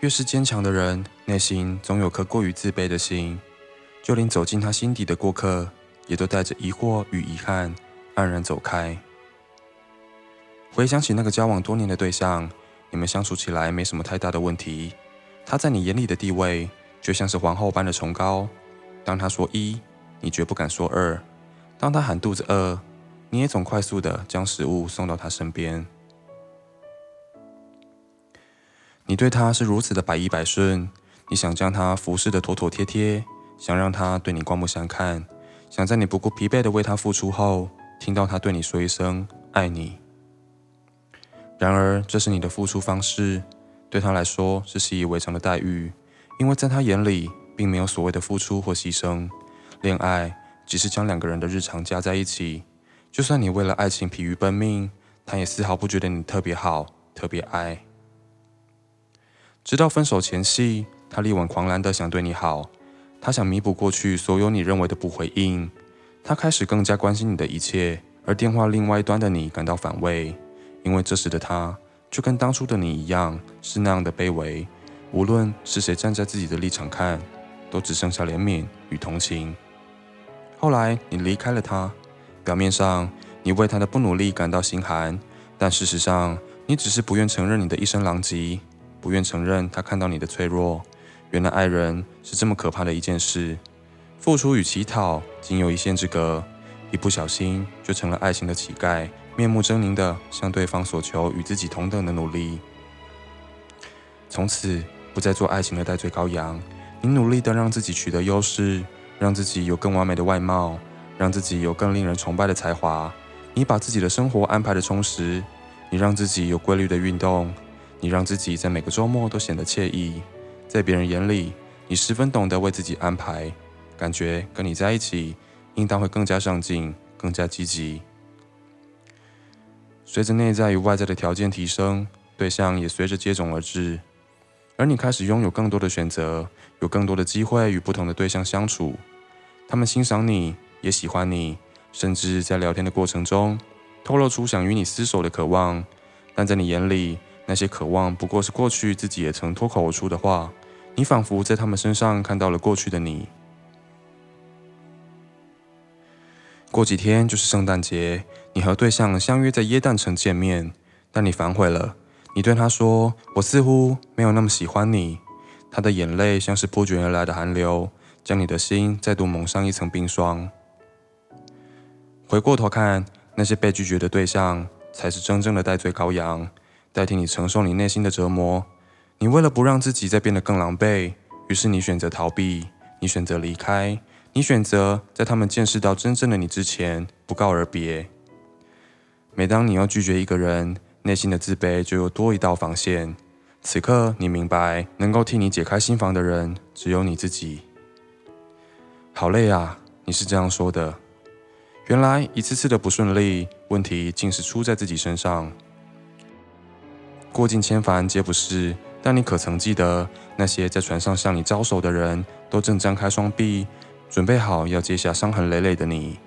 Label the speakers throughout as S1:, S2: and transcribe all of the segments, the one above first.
S1: 越是坚强的人，内心总有颗过于自卑的心，就连走进他心底的过客，也都带着疑惑与遗憾，黯然走开。回想起那个交往多年的对象，你们相处起来没什么太大的问题，他在你眼里的地位，却像是皇后般的崇高。当他说一，你绝不敢说二；当他喊肚子饿，你也总快速的将食物送到他身边。你对他是如此的百依百顺，你想将他服侍的妥妥帖帖，想让他对你刮目相看，想在你不顾疲惫的为他付出后，听到他对你说一声爱你。然而，这是你的付出方式，对他来说是习以为常的待遇，因为在他眼里，并没有所谓的付出或牺牲，恋爱只是将两个人的日常加在一起。就算你为了爱情疲于奔命，他也丝毫不觉得你特别好、特别爱。直到分手前夕，他力挽狂澜的想对你好，他想弥补过去所有你认为的不回应，他开始更加关心你的一切，而电话另外一端的你感到反胃，因为这时的他就跟当初的你一样，是那样的卑微。无论是谁站在自己的立场看，都只剩下怜悯与同情。后来你离开了他。表面上，你为他的不努力感到心寒，但事实上，你只是不愿承认你的一生狼藉，不愿承认他看到你的脆弱。原来爱人是这么可怕的一件事，付出与乞讨仅有一线之隔，一不小心就成了爱情的乞丐，面目狰狞的向对方索求与自己同等的努力。从此不再做爱情的戴罪羔羊，你努力的让自己取得优势，让自己有更完美的外貌。让自己有更令人崇拜的才华，你把自己的生活安排的充实，你让自己有规律的运动，你让自己在每个周末都显得惬意，在别人眼里，你十分懂得为自己安排，感觉跟你在一起，应当会更加上进，更加积极。随着内在与外在的条件提升，对象也随着接踵而至，而你开始拥有更多的选择，有更多的机会与不同的对象相处，他们欣赏你。也喜欢你，甚至在聊天的过程中透露出想与你厮守的渴望，但在你眼里，那些渴望不过是过去自己也曾脱口而出的话。你仿佛在他们身上看到了过去的你。过几天就是圣诞节，你和对象相约在耶诞城见面，但你反悔了。你对他说：“我似乎没有那么喜欢你。”他的眼泪像是破卷而来的寒流，将你的心再度蒙上一层冰霜。回过头看，那些被拒绝的对象，才是真正的戴罪羔羊，代替你承受你内心的折磨。你为了不让自己再变得更狼狈，于是你选择逃避，你选择离开，你选择在他们见识到真正的你之前不告而别。每当你要拒绝一个人，内心的自卑就又多一道防线。此刻你明白，能够替你解开心防的人，只有你自己。好累啊，你是这样说的。原来一次次的不顺利，问题竟是出在自己身上。过尽千帆皆不是，但你可曾记得，那些在船上向你招手的人都正张开双臂，准备好要接下伤痕累累的你。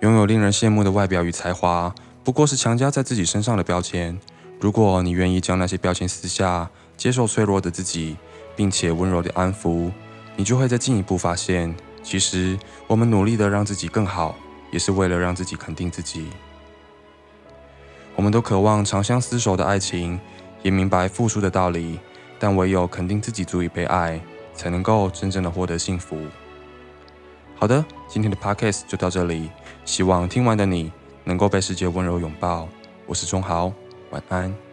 S1: 拥有令人羡慕的外表与才华，不过是强加在自己身上的标签。如果你愿意将那些标签撕下，接受脆弱的自己，并且温柔的安抚，你就会再进一步发现。其实，我们努力的让自己更好，也是为了让自己肯定自己。我们都渴望长相厮守的爱情，也明白付出的道理，但唯有肯定自己足以被爱，才能够真正的获得幸福。好的，今天的 podcast 就到这里，希望听完的你能够被世界温柔拥抱。我是钟豪，晚安。